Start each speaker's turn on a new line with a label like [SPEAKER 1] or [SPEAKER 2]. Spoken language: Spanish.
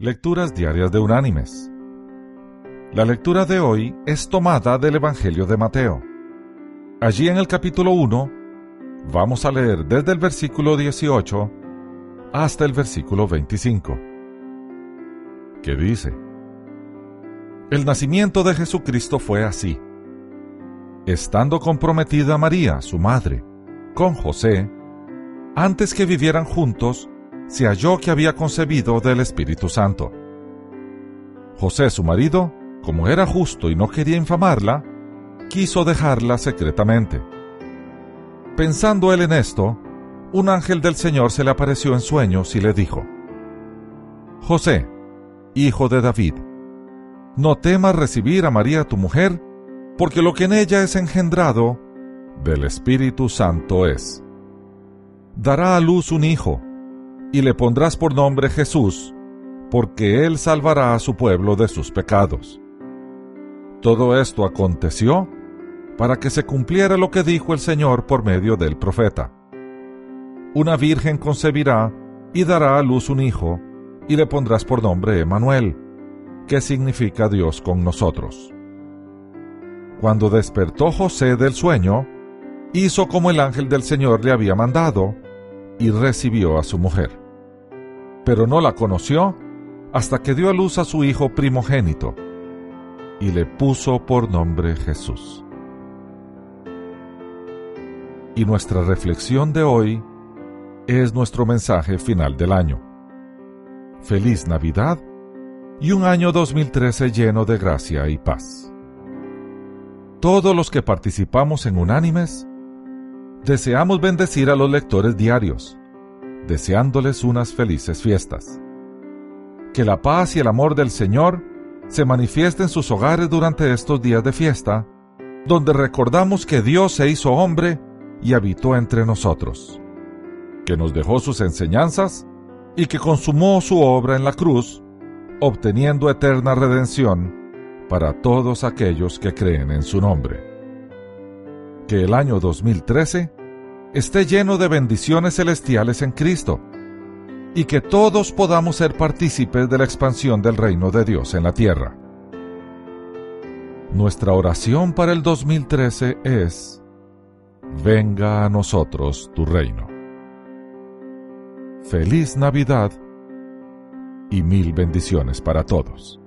[SPEAKER 1] Lecturas Diarias de Unánimes. La lectura de hoy es tomada del Evangelio de Mateo. Allí en el capítulo 1 vamos a leer desde el versículo 18 hasta el versículo 25, que dice, El nacimiento de Jesucristo fue así. Estando comprometida María, su madre, con José, antes que vivieran juntos, se halló que había concebido del Espíritu Santo. José, su marido, como era justo y no quería infamarla, quiso dejarla secretamente. Pensando él en esto, un ángel del Señor se le apareció en sueños y le dijo, José, hijo de David, no temas recibir a María tu mujer, porque lo que en ella es engendrado del Espíritu Santo es. Dará a luz un hijo, y le pondrás por nombre Jesús, porque él salvará a su pueblo de sus pecados. Todo esto aconteció para que se cumpliera lo que dijo el Señor por medio del profeta. Una virgen concebirá y dará a luz un hijo, y le pondrás por nombre Emanuel, que significa Dios con nosotros. Cuando despertó José del sueño, hizo como el ángel del Señor le había mandado, y recibió a su mujer. Pero no la conoció hasta que dio a luz a su hijo primogénito, y le puso por nombre Jesús. Y nuestra reflexión de hoy es nuestro mensaje final del año. Feliz Navidad y un año 2013 lleno de gracia y paz. Todos los que participamos en Unánimes deseamos bendecir a los lectores diarios, deseándoles unas felices fiestas. Que la paz y el amor del Señor se manifiesten en sus hogares durante estos días de fiesta, donde recordamos que Dios se hizo hombre y habitó entre nosotros, que nos dejó sus enseñanzas y que consumó su obra en la cruz, obteniendo eterna redención para todos aquellos que creen en su nombre. Que el año 2013 esté lleno de bendiciones celestiales en Cristo y que todos podamos ser partícipes de la expansión del reino de Dios en la tierra. Nuestra oración para el 2013 es, venga a nosotros tu reino. Feliz Navidad y mil bendiciones para todos.